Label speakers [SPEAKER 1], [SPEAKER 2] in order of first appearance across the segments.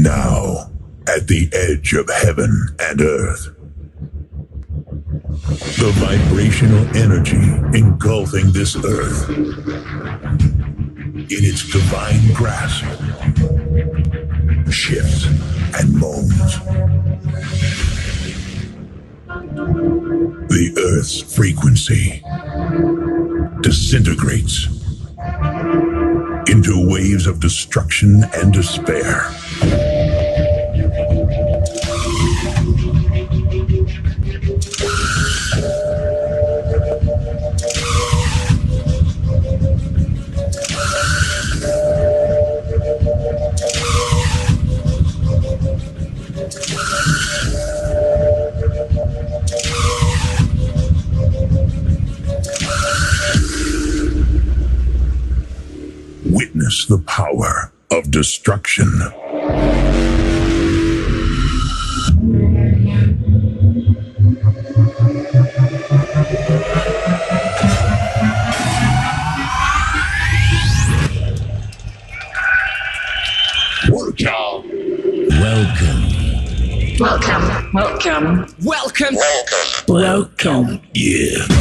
[SPEAKER 1] Now, at the edge of heaven and earth, the vibrational energy engulfing this earth in its divine grasp shifts and moans. The earth's frequency disintegrates into waves of destruction and despair. Destruction. Welcome.
[SPEAKER 2] Welcome.
[SPEAKER 3] Welcome. Welcome.
[SPEAKER 4] Welcome.
[SPEAKER 2] Welcome. Yeah.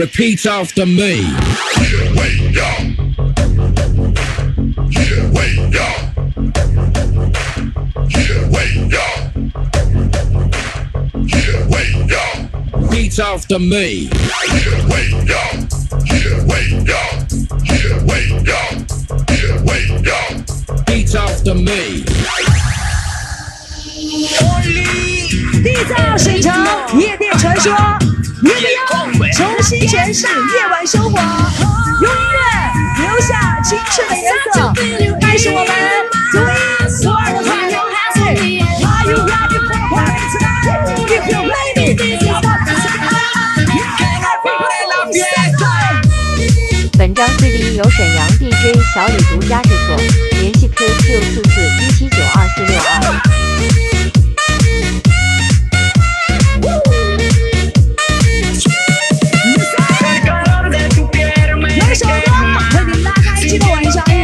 [SPEAKER 4] Repeat after me.
[SPEAKER 1] Yeah, wait, y'all. Yeah, wait, y'all. Yeah, wait, y'all. Yeah, wait, y'all.
[SPEAKER 4] Repeat after me.
[SPEAKER 1] Yeah, wait, y'all. Yeah, wait, y'all. Yeah, wait, y'all. Yeah, wait, y'all.
[SPEAKER 4] Repeat after me.
[SPEAKER 5] 缔造沈城夜店传说，夜店重新诠释夜晚生活，用音乐留下青春的颜色，开始我们独一无二的派对。Are you ready for party tonight? If you're ready,
[SPEAKER 6] 本张 CD 由沈阳 DJ 小李独家制作，联系 QQ 四四一七九二四六二。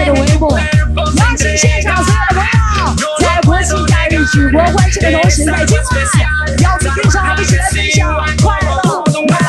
[SPEAKER 5] 的微博，邀请现场所有的朋友，在国庆假日举国欢庆的同时，在今晚邀请天上一起来分享快乐。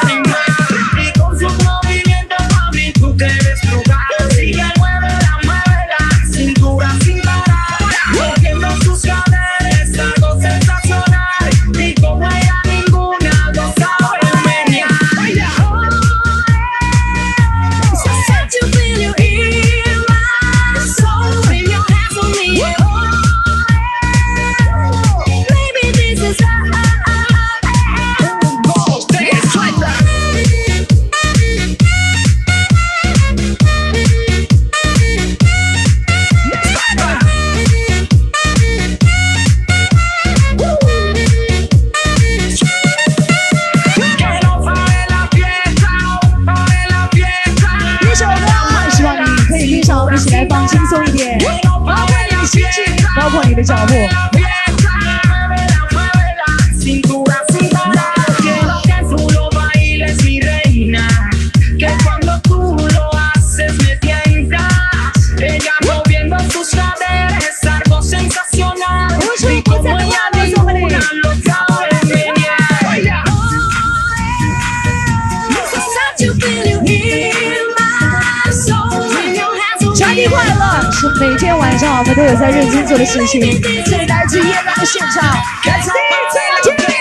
[SPEAKER 5] 快乐。是每天晚上我们都有在认真做的事情。这里来自夜班的现场，来自 DJ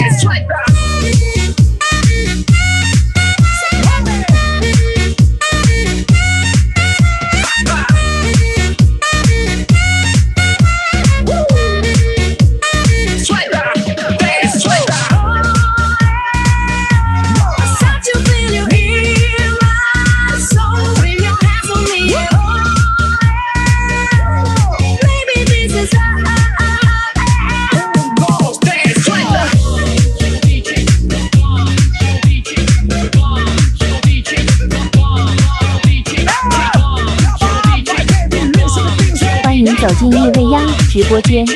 [SPEAKER 7] 走进夜未央直播间，
[SPEAKER 8] 为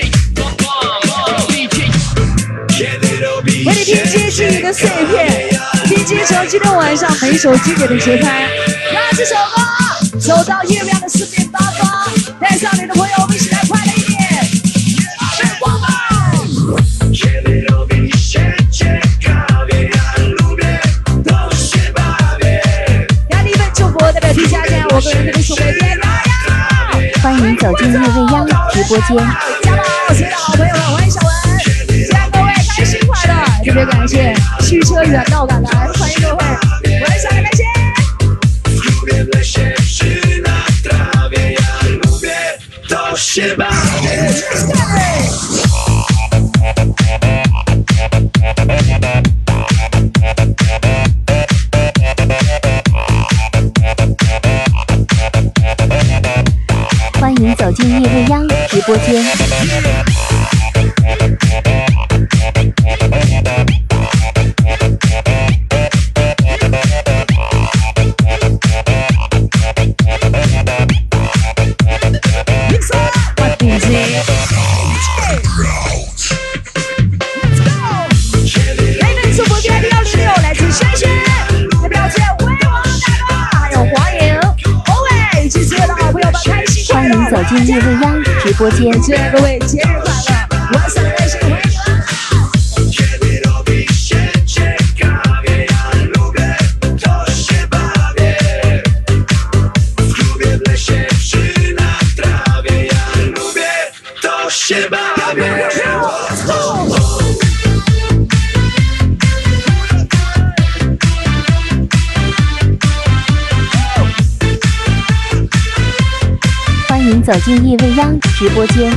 [SPEAKER 8] 你拼接记忆的碎片，拼接成今天晚上每首经典的节拍。让这首歌走到月亮的
[SPEAKER 7] 播间。
[SPEAKER 8] 加油，所有的好朋友们，欢迎小文，希望各位开心快乐。特别感谢驱车远道赶来，欢迎各位，我是小林开心。
[SPEAKER 7] 14播间。
[SPEAKER 8] 祝各位节日快乐，晚上开心，欢迎你们！
[SPEAKER 7] 欢迎走进夜未央直播间。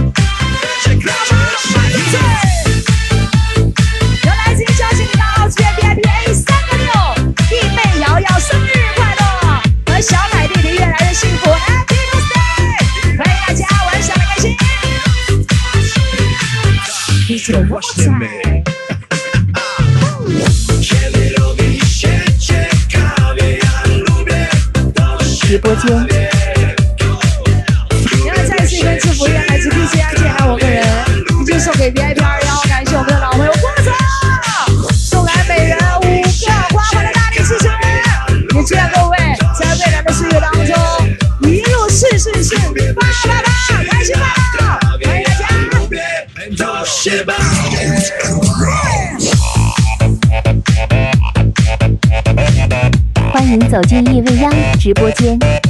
[SPEAKER 7] 走进夜未央直播间。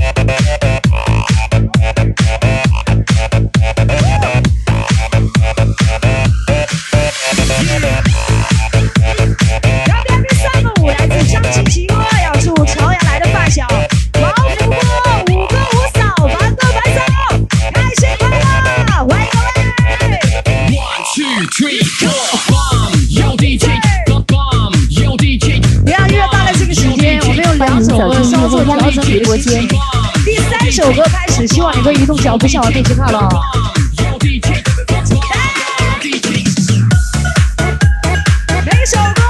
[SPEAKER 7] 直播间。
[SPEAKER 8] 第三首歌开始，希望你会移动脚步向我这
[SPEAKER 5] 边看了。
[SPEAKER 8] 每首歌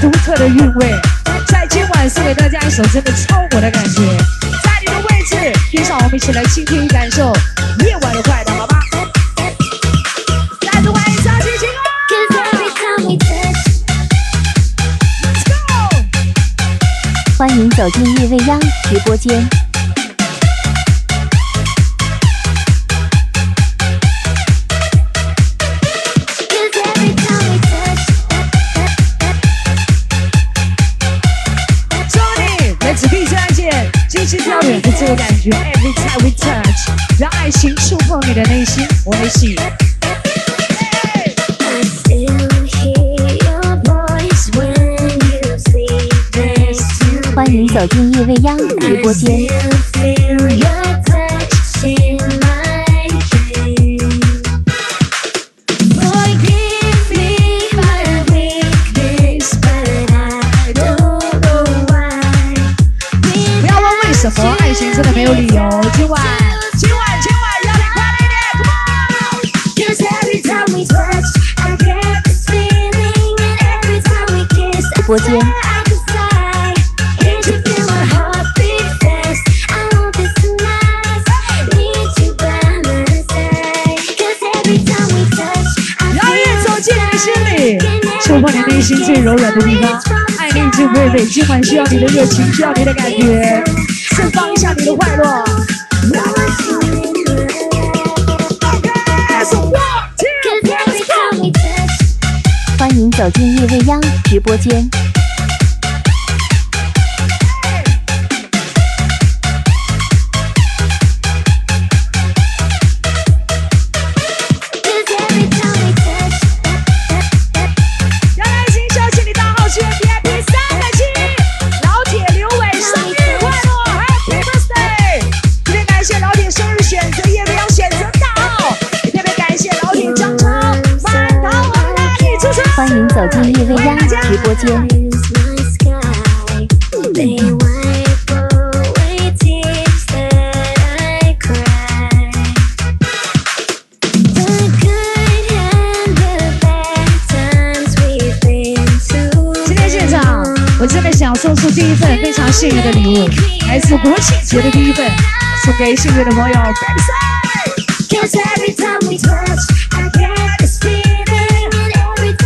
[SPEAKER 8] 独特的韵味，在今晚送给大家一首真的超火的感觉。在你的位置，跟上我们一起来倾听感受夜晚的快乐，欢迎
[SPEAKER 7] 走进夜未央直播间。
[SPEAKER 8] 来自的这个感觉，Every time we touch，让爱情触碰你的内心，我的心。
[SPEAKER 7] 走进夜未央直播间。
[SPEAKER 8] 的地方。爱你已经妹妹，今晚需要你的热情，需要你的感觉，释放一下你的快乐。
[SPEAKER 7] 欢迎走进夜未央直播间。
[SPEAKER 8] 走进叶未央的
[SPEAKER 7] 直播间。
[SPEAKER 8] 今天现场，我这边想送出第一份非常幸运的礼物，来自国庆节的第一份，送给幸运的朋友。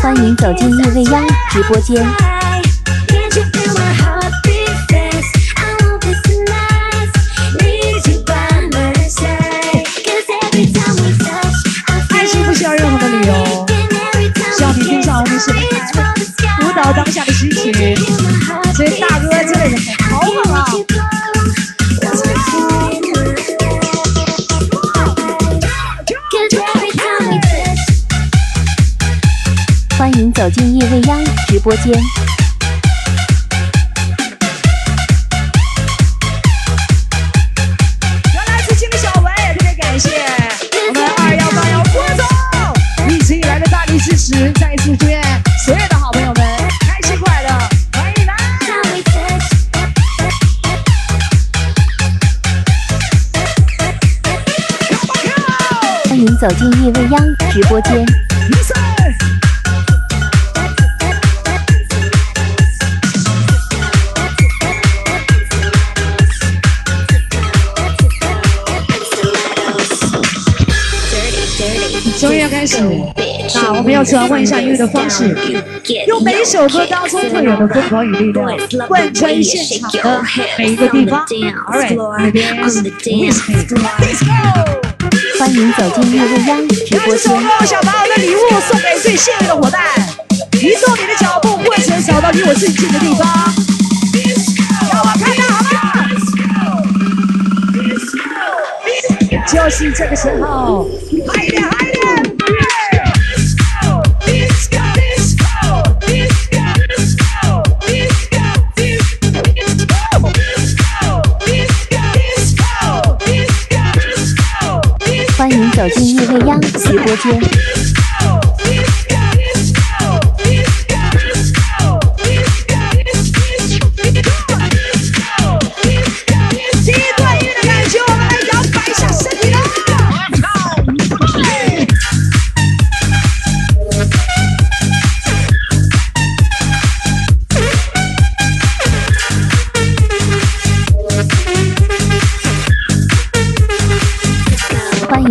[SPEAKER 7] 欢迎走进夜未央直播间。
[SPEAKER 8] 爱情不需要任何的理由，需要你分享我们是舞蹈当下的心情，最大。
[SPEAKER 7] 走进夜未央直播间。
[SPEAKER 8] 原来是青的小文，也特别感谢我们二幺八幺郭总一直以来的大力支持，再一次祝愿所有的好朋友们开心快乐，欢迎.
[SPEAKER 7] 欢迎走进夜未央直播间。
[SPEAKER 8] 那我们要转换一下音乐的方式，用每一首歌当中特有的疯狂与力量，贯穿现场的每一个地方。All right, ladies, let's go！
[SPEAKER 7] 欢迎走进夜未央直播
[SPEAKER 8] 这首
[SPEAKER 7] 间。
[SPEAKER 8] 歌，我想把我的礼物送给最幸运的伙伴，移动你的脚步，或者找到离我最近的地方，让我看到好吗？就是这个时候！
[SPEAKER 7] 走进夜未央直播间。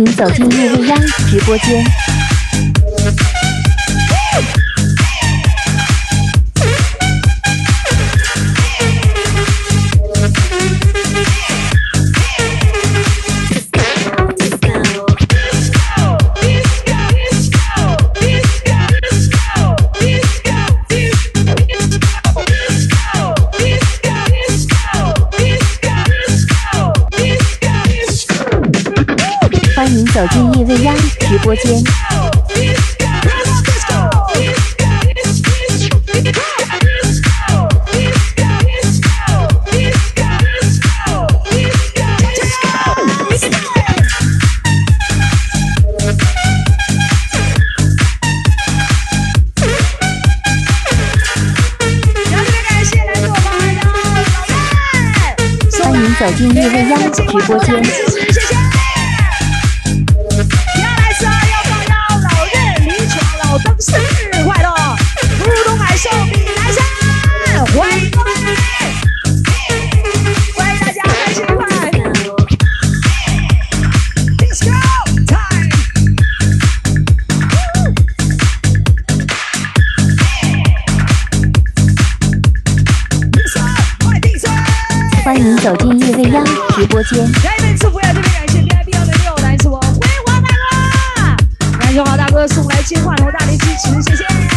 [SPEAKER 7] 请走进夜未央直播间。走进叶未央直播间。欢迎走进叶未央直播间。
[SPEAKER 8] 迎
[SPEAKER 5] 走进夜未央直播间。
[SPEAKER 8] 来一份祝福呀！特别感谢 VIP 二的六，来自我辉煌大哥，感谢我大哥送来金话筒大力支持，谢谢！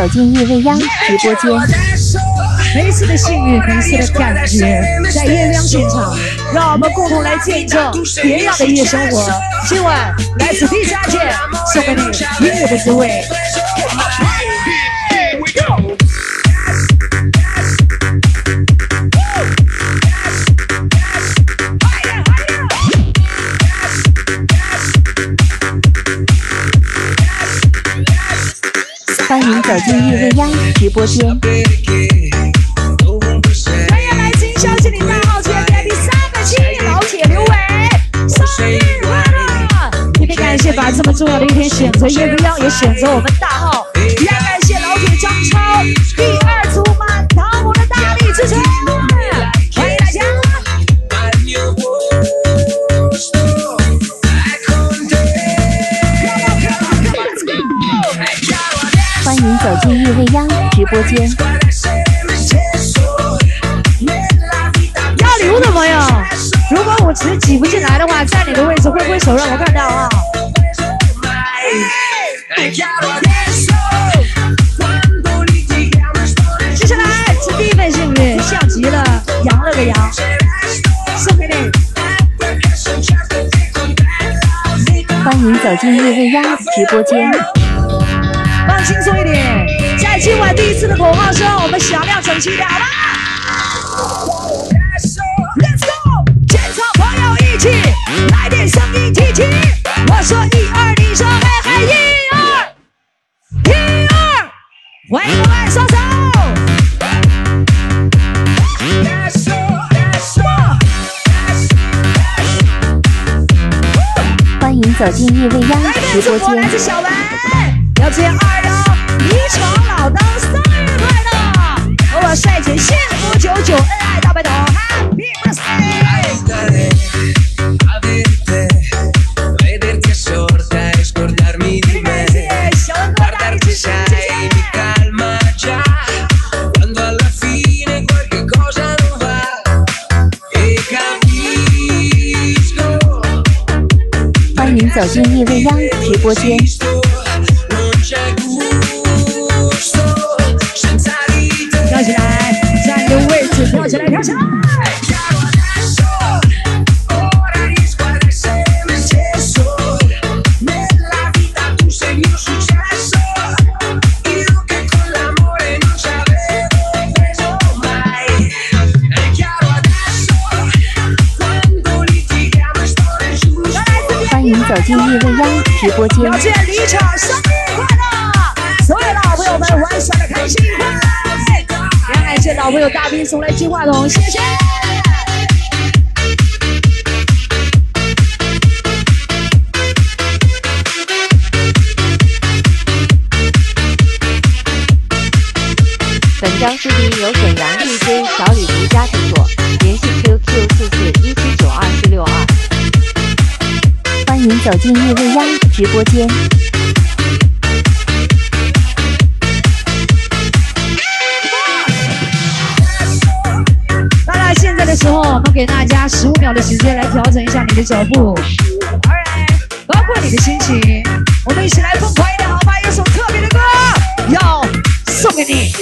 [SPEAKER 5] 走进夜未央直播间。
[SPEAKER 8] 每一次的幸运，每一次的感觉，在夜亮现场，让我们共同来见证别样的夜生活。今晚来自第三届，送给你音乐的滋味。
[SPEAKER 5] 欢迎走进叶未央直播间。
[SPEAKER 8] 欢迎来自营销经理大号圈 VIP 三个七老铁刘伟，生日快乐！特别感谢把这么重要的一天选择叶未央，也选择我们大号，
[SPEAKER 5] 间。
[SPEAKER 8] 要礼物的朋友，如果舞池挤不进来的话，在你的位置挥挥手让我看到啊！接下来是第一份幸运，像极了羊了个羊，送给你。
[SPEAKER 5] 欢迎走进夜未央直播间。
[SPEAKER 8] 轻松一点，在今晚第一次的口号声，我们响亮整齐一点，好吗？Let's go！现场朋友一起来点声音提起，我说一二，你说嘿嘿，一二，一二，欢迎各位双手。
[SPEAKER 5] 欢迎走进夜未央
[SPEAKER 8] 来
[SPEAKER 5] 直
[SPEAKER 8] 点祝福，来
[SPEAKER 5] 播间。
[SPEAKER 8] 自小文，要祝二幺李闯老登生日快乐，和我帅姐幸福久久，恩爱大白头，Happy birthday！感谢小文哥大力支持，谢谢。
[SPEAKER 5] 欢迎走进夜未央直播间。走进夜未央直播间
[SPEAKER 8] 表。见离场，生日快乐！所有的好朋友们玩耍的开心快乐！谢老朋友大兵送来金话筒，谢谢。
[SPEAKER 5] 本张 CD 由沈阳 DJ 小李独家制作，联系 QQ 四四一七九二四六二。欢迎走进夜未央直播间。
[SPEAKER 8] 的时候，我们给大家十五秒的时间来调整一下你的脚步，Alright，包括你的心情，我们一起来疯狂一点好吗？有首特别的歌要送给你。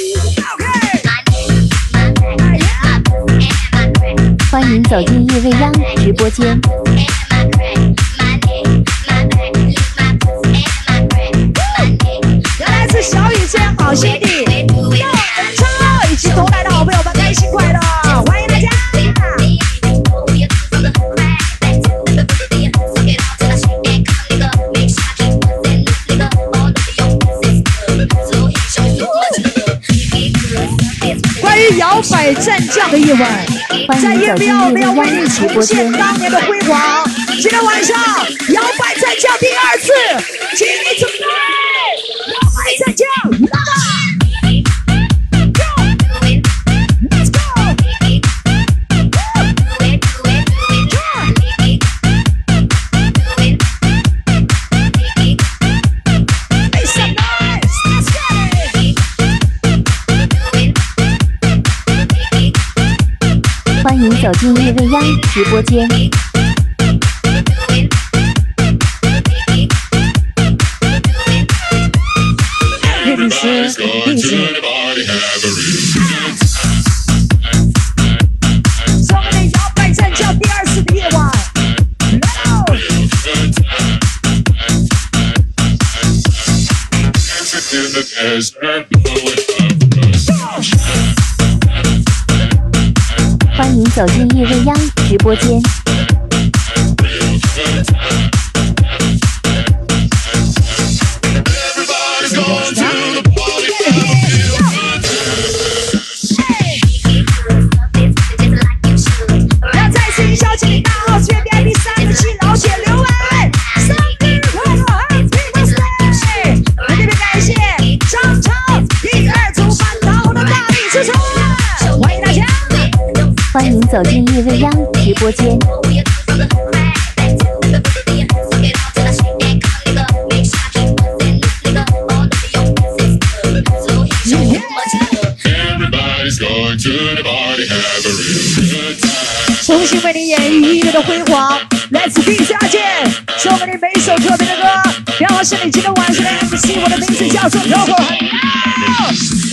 [SPEAKER 5] 欢迎走进夜未央直播间。
[SPEAKER 8] 来自小雨这样好兄弟，摇摆战将的夜晚，在夜
[SPEAKER 5] 迎走进
[SPEAKER 8] 庙我们要为你重。现当年的辉煌。今天晚上摇摆战将第二次，你
[SPEAKER 7] 走进叶未央直播间，
[SPEAKER 8] 佩丽，摇摆，再叫第二次的夜晚，
[SPEAKER 7] 走进夜未央直播间。走进夜未央直播间。
[SPEAKER 8] 嗯
[SPEAKER 1] Everybody's going to the party, have a real good time.
[SPEAKER 8] 重新为你演绎音乐的辉煌，来自地下界，送给你每首特别的歌。然后是你今天晚上的 MC，我的名字叫做。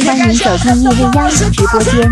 [SPEAKER 7] 欢迎走进夜未央直播间。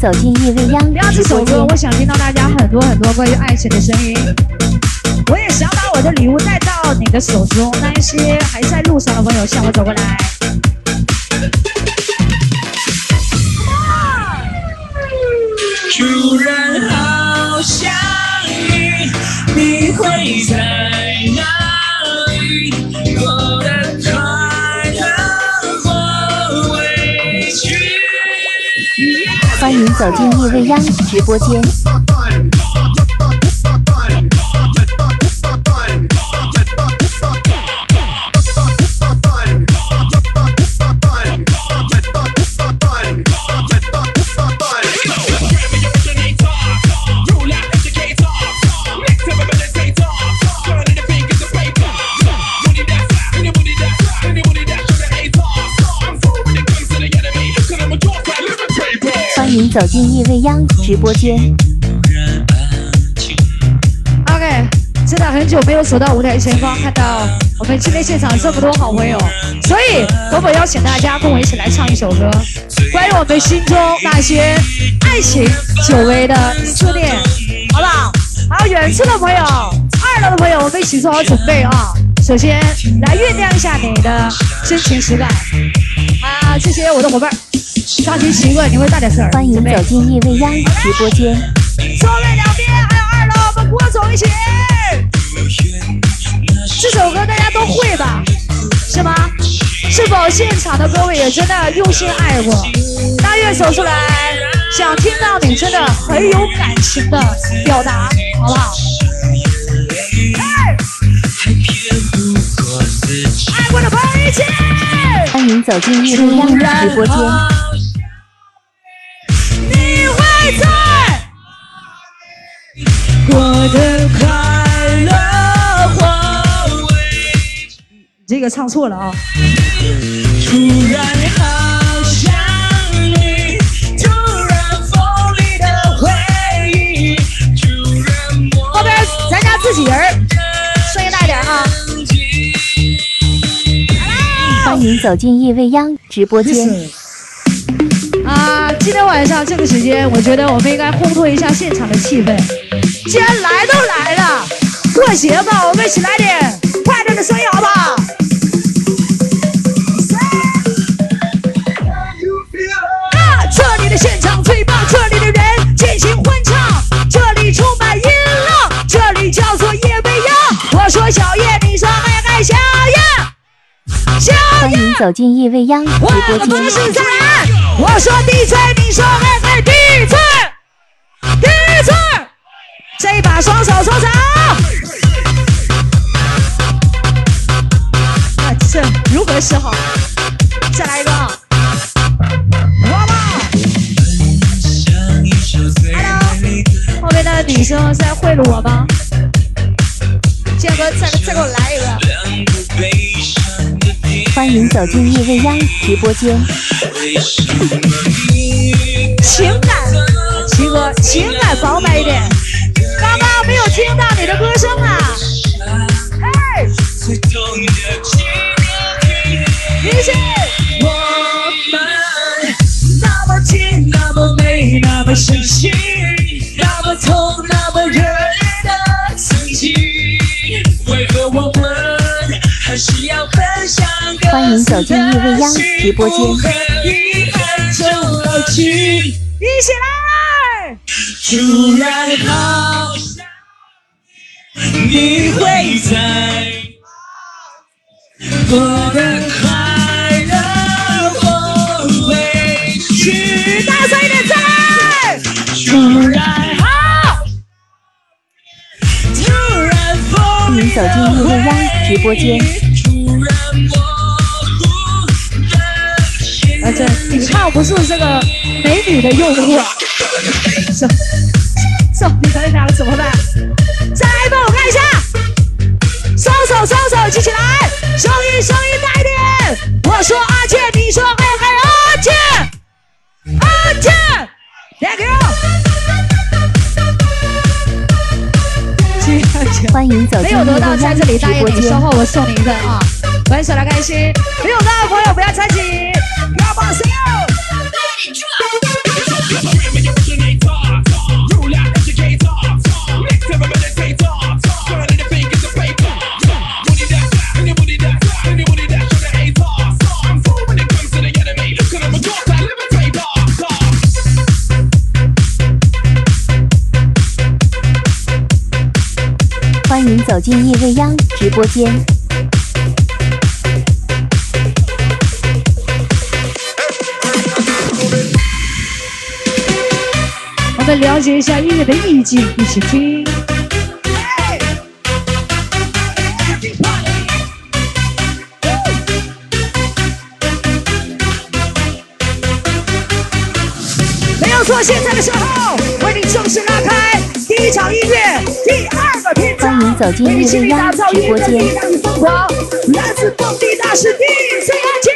[SPEAKER 7] 走进夜未央
[SPEAKER 8] 聊这首歌，我。想听到大家很多很多关于爱情的声音。我也想把我的礼物带到你的手中，那一些还在路上的朋友向我走过来。
[SPEAKER 5] 突然好想你，你会在
[SPEAKER 7] 请走进夜未央直播间。走进夜未央直播间。
[SPEAKER 8] OK，真的很久没有走到舞台前方，看到我们今天现场这么多好朋友，所以我们邀请大家跟我一起来唱一首歌，关于我们心中那些爱情久违的思念，好不好？还有远处的朋友，二楼的朋友，我们一起做好准备啊！首先来酝酿一下你的真情实感啊！谢谢我的伙伴，上期习惯你会大点声，
[SPEAKER 7] 欢迎走进夜未央直播间。
[SPEAKER 8] 座位两边还有二楼，我们郭总一起。这首歌大家都会吧？是吗？是否现场的各位也真的用心爱过？大月走出来，想听到你真的很有感情的表达，好不好？哎爱过的朋友一起。
[SPEAKER 7] 欢迎走进夜未央直播间。
[SPEAKER 8] 过得快乐或委屈。这个唱错了啊！
[SPEAKER 5] 突然好想你，突然锋利的回忆，突然默
[SPEAKER 8] 后边咱家自己人，声音大一点啊！
[SPEAKER 7] 欢迎走进夜未央直播间。
[SPEAKER 8] 啊，今天晚上这个时间，我觉得我们应该烘托一下现场的气氛。既然来都来了，过节嘛，我们一起来点快乐的声音，好不好？啊，这里的现场最棒，这里的人尽情欢唱，这里充满音浪，这里叫做夜未央。我说小叶，你说爱爱小叶，小叶。
[SPEAKER 7] 欢迎走进夜未央直
[SPEAKER 8] 我
[SPEAKER 7] 播
[SPEAKER 8] 的方式
[SPEAKER 7] 间。
[SPEAKER 8] 再来，我说 DJ，，你说爱爱第双手，双手！哎，这如何是好？再来一个！哇哇！后面的女生在贿赂我吗？建哥，再再给我来一个！
[SPEAKER 7] 欢迎走进叶未央直播间。
[SPEAKER 8] 情感，杰哥，情感饱满一点。刚刚没有听到你的歌声啊！嘿，李信，
[SPEAKER 5] 我们那么近，那么美，那么熟悉，那么痛，那么热烈的曾经，为何我们还是要分享各
[SPEAKER 7] 欢迎走进夜未央直播间。
[SPEAKER 8] 一起来！
[SPEAKER 5] 突然好想你会在。我的快乐后会去。
[SPEAKER 8] 大声一点，再来！
[SPEAKER 5] 突然好，突然风
[SPEAKER 7] 欢迎走进夜未央直播间。
[SPEAKER 5] 突然模糊的
[SPEAKER 8] 而且你抗不住这个美女的诱惑。手手，你等一下怎么办？举起来，声音声音大一点。我说阿健，你说嘿嘿阿健，阿健，Thank you。
[SPEAKER 7] 欢迎走进
[SPEAKER 8] 没有得到在这里答应你，稍。后我送你一份啊！玩手来开心，没有到的朋友不要猜忌。Come on, say
[SPEAKER 7] 走进夜未央直播间。
[SPEAKER 8] 我们了解一下音乐的意境，一起听。没有错，现在的时候为你正式拉开第一场音乐第二
[SPEAKER 7] 走进
[SPEAKER 8] 为你倾力
[SPEAKER 7] 夜未央
[SPEAKER 8] 打造
[SPEAKER 7] 直播间
[SPEAKER 8] 音乐的力量与疯狂，来自蹦迪大师 DJ 阿杰。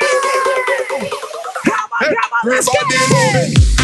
[SPEAKER 8] Come on, come on, let's go!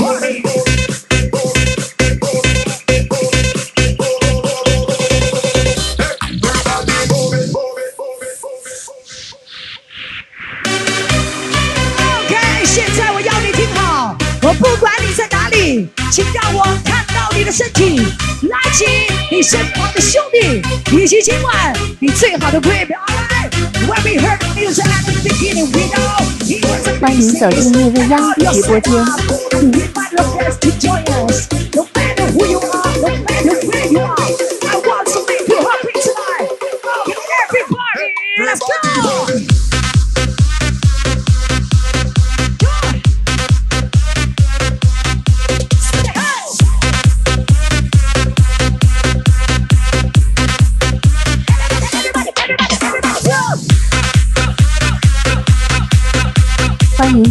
[SPEAKER 8] 不管你在哪里，请让我看到你的身体，拉起你身旁的兄弟，以及今晚你最好的闺蜜。
[SPEAKER 7] 欢迎走进叶未央直播间。
[SPEAKER 8] 直
[SPEAKER 7] 播间。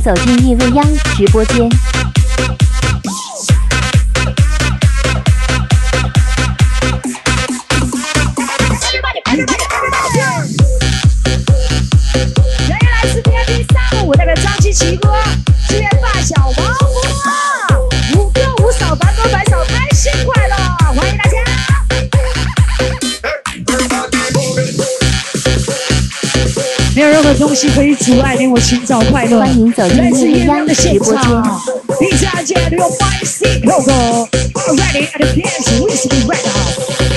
[SPEAKER 7] 走进夜未央直播间。
[SPEAKER 8] 的东西可以阻碍你我寻找快乐？
[SPEAKER 7] 欢迎走进
[SPEAKER 8] 来自
[SPEAKER 7] 叶未央
[SPEAKER 8] 夜亮的现
[SPEAKER 7] 直播间。
[SPEAKER 8] 场，并且接着用 My C Coco Already at the dance, we should be ready.
[SPEAKER 1] Everybody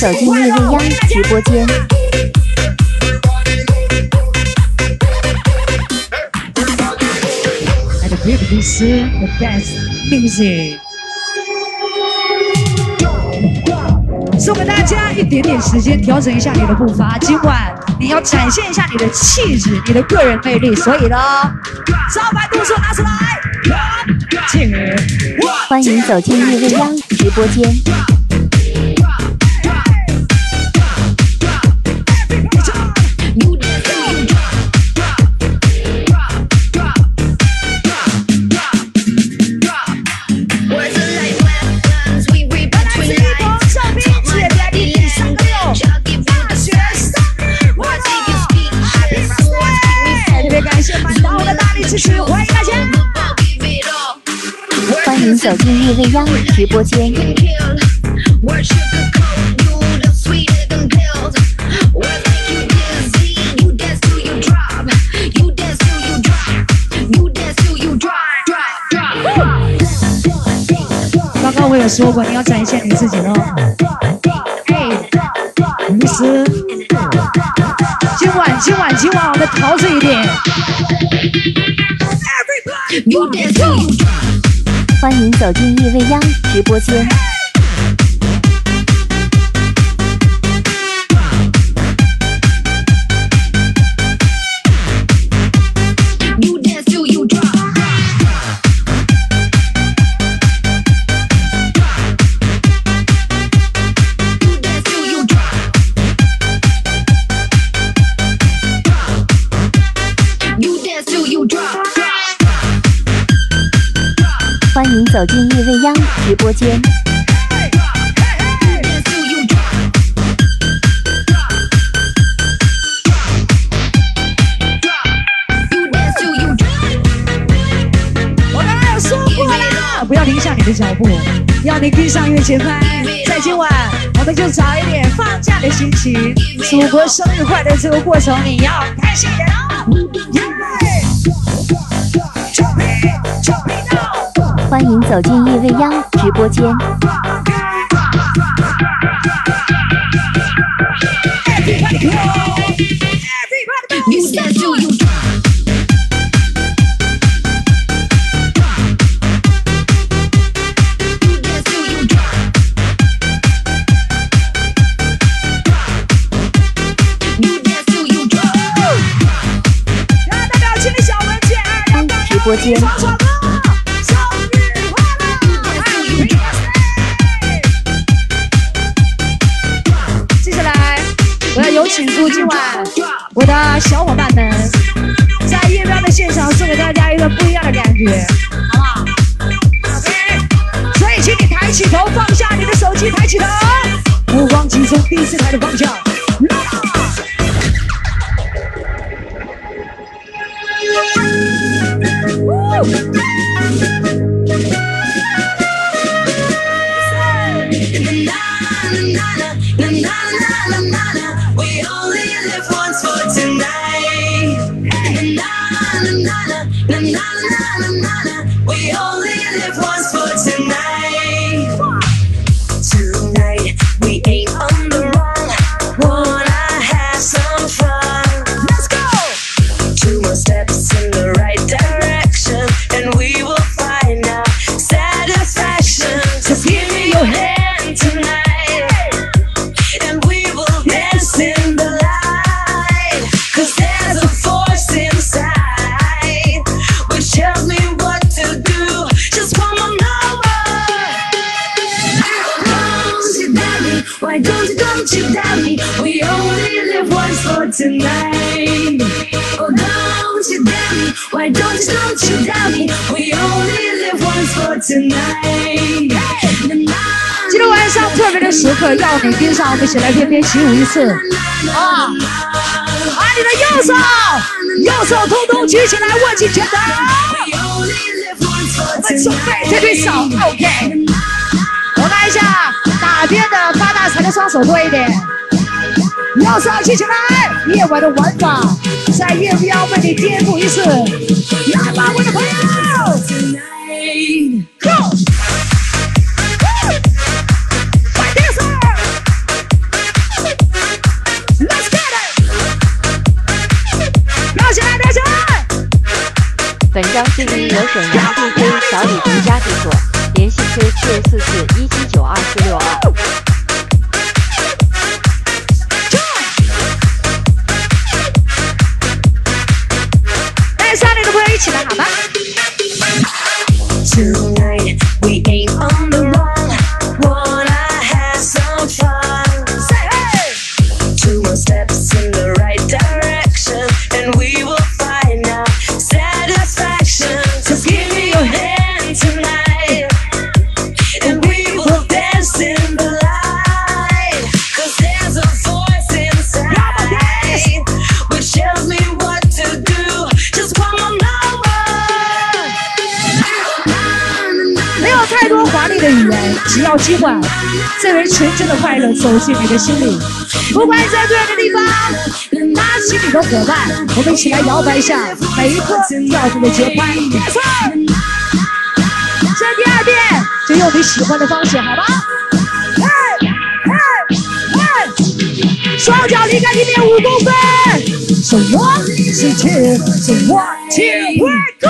[SPEAKER 7] 走进叶未央直播间。
[SPEAKER 8] And the big this the best music。送给大家一点点时间调整一下你的步伐。今晚你要展现一下你的气质、你的个人魅力，所以呢，招牌动作拿出来。进
[SPEAKER 7] 欢迎走进叶未央直播间。走进日未央的直播间。
[SPEAKER 8] 刚刚我也说过，你要展现你自己哦。吴思，今晚今晚今晚我们陶醉一点。
[SPEAKER 7] 欢迎走进夜未央直播间。欢迎走进叶未央直播间。
[SPEAKER 8] 不要停下你的脚步，要你跟上音乐节拍。在今晚，我们就找一点放假的心情，祖国生日快乐这个过程，你要开心点哦。耶！
[SPEAKER 7] 欢迎走进夜未央直播间。
[SPEAKER 8] 欢迎
[SPEAKER 7] 直播间。
[SPEAKER 8] 我的小伙伴们，在夜标的现场送给大家一个不一样的感觉，好不好所以请你抬起头，放下你的手机，抬起头，目光集中第四台的方向。来
[SPEAKER 9] don't you, don't you doubt me? We only live once for tonight. Oh, don't you doubt me? Why don't you, don't you doubt me? We only live once for tonight. Na, na,
[SPEAKER 8] 今天晚上特别的时刻，要你跟上我们一起来翩翩起舞一次啊！把你的右手，右手通通举起来，握紧拳头。我们准备这对手，OK。哪边的发大财的双手多一点。右手举起来，夜晚的玩法在夜标为你颠覆一次。来吧，我的朋友，Go！快点手，Let's get it！跳起来，跳起来！
[SPEAKER 7] 本张 CD 由沈阳 DJ 小李独家制作，联系 QQ 四四一七九二四六二。
[SPEAKER 8] 只要今晚这份纯真的快乐走进你的心里。不管你在多远的地方，拉起你的伙伴，我们一起来摇摆一下每一个跳动的节拍。没错，这第二遍就用你喜欢的方式，好吗？嘿，嘿，嘿，双脚离开地面五公分。So one, so two, so one, two, three, go.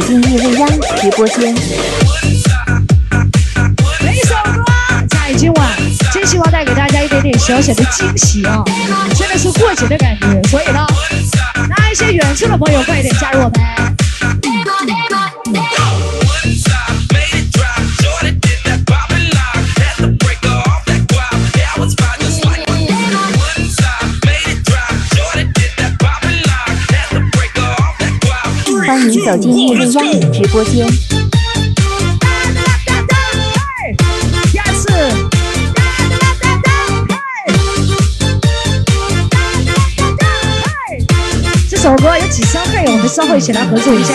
[SPEAKER 7] 走进叶未央直播间，
[SPEAKER 8] 每一首歌在今晚真希望带给大家一点点小小的惊喜啊！真的是过节的感觉，所以呢，那一些远处的朋友快一点加入我们。
[SPEAKER 7] 欢迎走进叶未央直播间。
[SPEAKER 8] 这首歌有几声嘿，我们稍后一起来合作一下。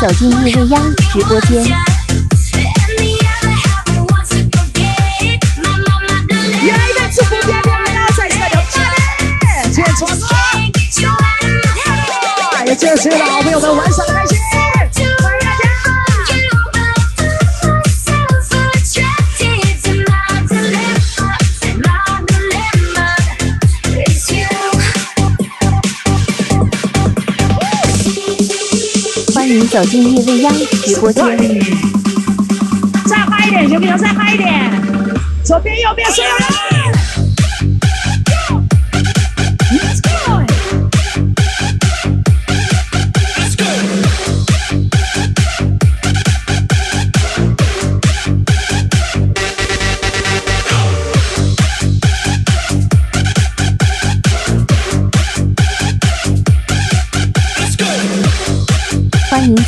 [SPEAKER 8] 接着说
[SPEAKER 9] ，you out of my head.
[SPEAKER 8] 也就是老朋友们玩耍的开心，
[SPEAKER 7] 走进叶未央直播间。
[SPEAKER 8] 再嗨一点，行不行？再嗨一点，左边右边所有人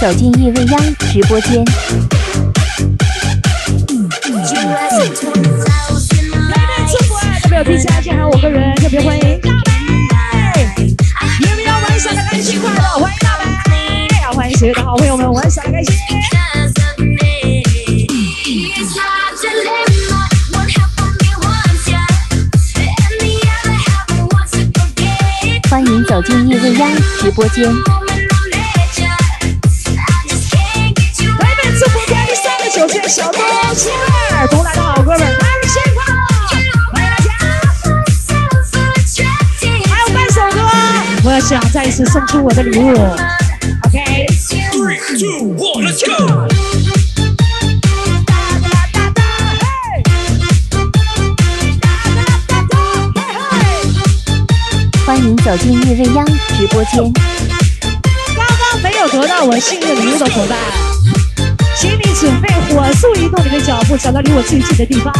[SPEAKER 7] 走进夜未央直播间，
[SPEAKER 8] 还有个人特别欢迎大北，你们要玩耍的开心快乐，欢迎大，欢迎所有的好朋友们玩耍开心。
[SPEAKER 7] 欢迎走进叶未央直播间。
[SPEAKER 8] 你三十九岁小东青儿，东来的好哥们，开心快乐！欢迎大家！还有半首歌，我要想再一次送出我的礼物。OK。
[SPEAKER 1] Three, two, one, let's go.
[SPEAKER 7] 欢迎走进夜未央直播间。
[SPEAKER 8] 刚刚没有得到我幸运礼物的伙伴，准备火速移动你的脚步，找到离我最近的地方。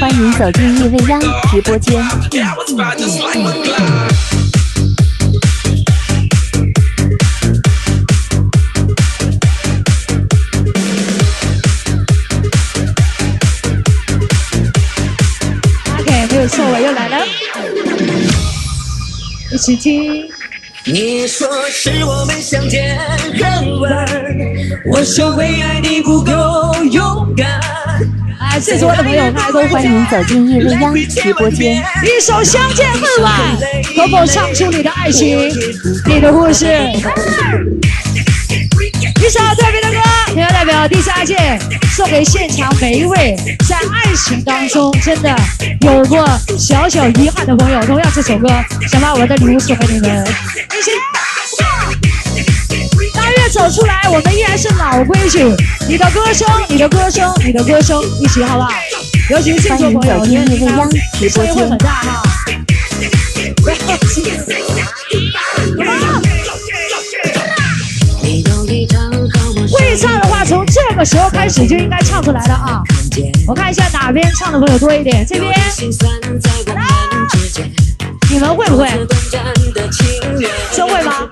[SPEAKER 7] 欢迎走进夜未央直播间。
[SPEAKER 8] 有错，我又来了，一起听。
[SPEAKER 5] 你说是我们相见恨晚，我说为爱你不够勇敢。
[SPEAKER 8] 哎，最多的朋友大
[SPEAKER 7] 欢迎走进夜未央直播间。
[SPEAKER 8] 一首《相见恨晚》，可否唱出你的爱情，你的故事？一首特别的歌，田代表第三届送给现场每一位在爱情当中真的有过小小遗憾的朋友。同样，这首歌想把我的礼物送给你们，一起。大月走出来，我们依然是老规矩，你的歌声，你的歌声，你的歌声，一起好不好？尤其是星座朋友，我觉得你看声音会很大哈。会唱的话，从这个时候开始就应该唱出来了啊！我看一下哪边唱的朋友多一点，这边
[SPEAKER 5] 心酸在我们之间，
[SPEAKER 8] 你们会不会？会吗？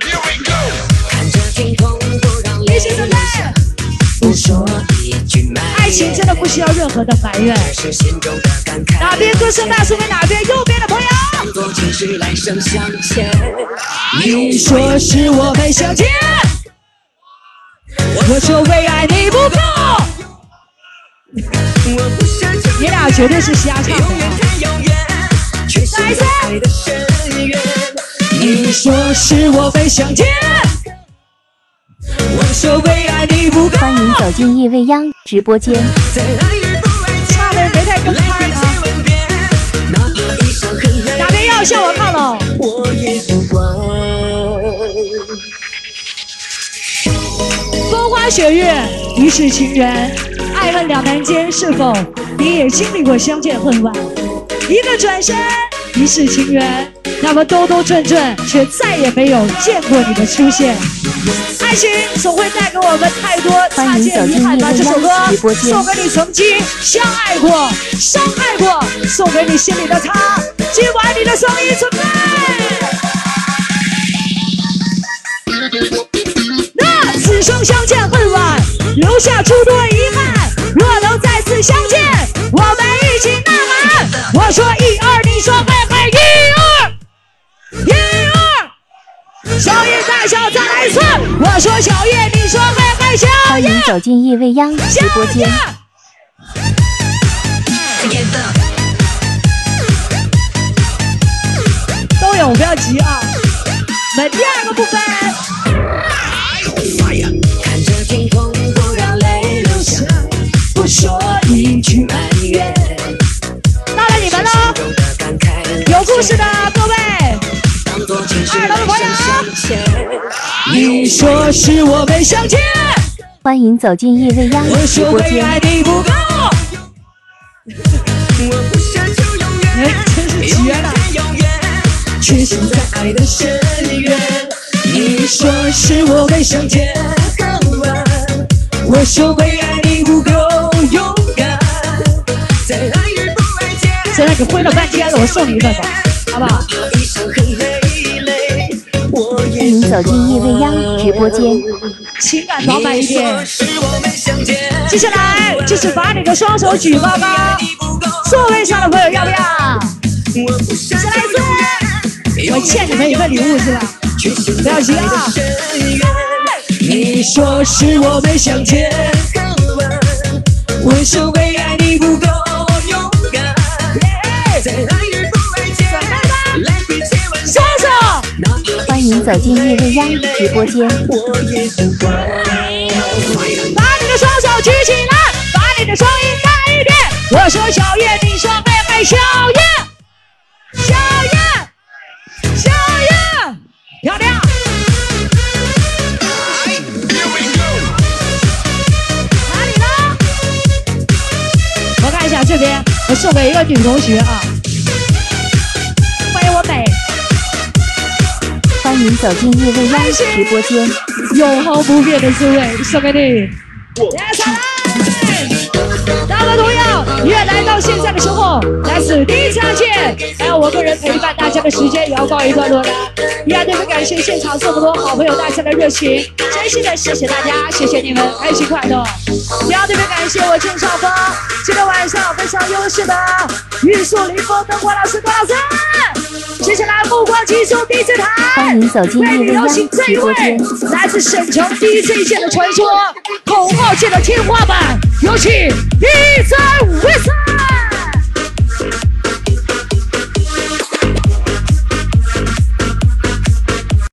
[SPEAKER 5] 看着天空不让泪
[SPEAKER 8] 一起准备。爱情真的不需要任何的埋怨。哪边歌声大送给哪边，右边的朋友。你说是我们相见，我说为爱你不够。你俩绝对是瞎唱的。
[SPEAKER 5] 太遥远，却陷在爱的深渊。
[SPEAKER 8] 你说是我们相见，我说为爱你不够。
[SPEAKER 7] 欢迎走进夜未央直播间。
[SPEAKER 8] 唱的没太跟
[SPEAKER 5] 来
[SPEAKER 8] 拍呢。
[SPEAKER 5] 不及吻别，哪
[SPEAKER 8] 边要向我靠拢？风花雪月，一世情缘，爱恨两难间，是否你也经历过相见恨晚？一个转身，一世情缘，那么兜兜转转，却再也没有见过你的出现。爱情总会带给我们太多擦肩遗憾吧。这首歌送给你曾经相爱过、伤害过，送给你心里的他。今晚你的声音准备。此生相见恨晚，留下诸多遗憾。若能再次相见，我们一起呐喊。我说一二，你说嘿嘿，一二，一二。小叶大小再来一次。我说小叶，你说嘿嘿，小叶
[SPEAKER 7] 欢迎，走进夜未央直播间。。
[SPEAKER 8] 都有，不要急啊。我们第二个部分。故事的各位。
[SPEAKER 5] 当作情绪来生相欠。
[SPEAKER 8] 你说是我们相见，
[SPEAKER 7] 欢迎走进夜未央
[SPEAKER 8] 我
[SPEAKER 7] 直播
[SPEAKER 8] 说为爱
[SPEAKER 7] 间。
[SPEAKER 8] 你不够。
[SPEAKER 5] 我不奢求永
[SPEAKER 8] 哎
[SPEAKER 5] 远，，
[SPEAKER 8] 真是
[SPEAKER 5] 永远
[SPEAKER 8] 绝了！
[SPEAKER 5] 太遥远，却陷在爱的深渊。你说是我们相见恨晚，我说为爱你不够勇敢，在爱
[SPEAKER 8] 现在你挥了半天了，我送你一份吧，好不好？
[SPEAKER 5] 一生很累累，我
[SPEAKER 7] 欢
[SPEAKER 5] 也
[SPEAKER 7] 迎走进夜未央直播间。
[SPEAKER 8] 情感饱满一点。接下来就是把你的双手举高高，座位上的朋友要不要？再来一次，我欠你们一份礼物是吧？不要急啊！你说是我没想见，为爱你手。
[SPEAKER 7] 欢迎走进夜未央直播间。
[SPEAKER 8] 把你的双手举起来，把你的声音大一点。我说小叶，你说妹妹小叶，小叶，小叶，漂亮。哪里呢？我看一下这边，我送给一个女同学啊，
[SPEAKER 7] 走进夜未央直播间。
[SPEAKER 8] 永恒不变的滋味送给你。同样也来到现在的时候，来自第一次见，还有我个人陪伴大家的时间也要告一段落了。依然特别感谢现场这么多好朋友大家的热情，真心的谢谢大家，谢谢你们，开心快乐。也要特别感谢我郑少峰，今天晚上非常优秀的玉树临风灯光老师郭老师。接下来目光集中第四台，
[SPEAKER 7] 欢迎走进夜未央直播间。
[SPEAKER 8] 来自沈城 DJ 界的传说，口号界的天花板，有请 DJ 五 Yes!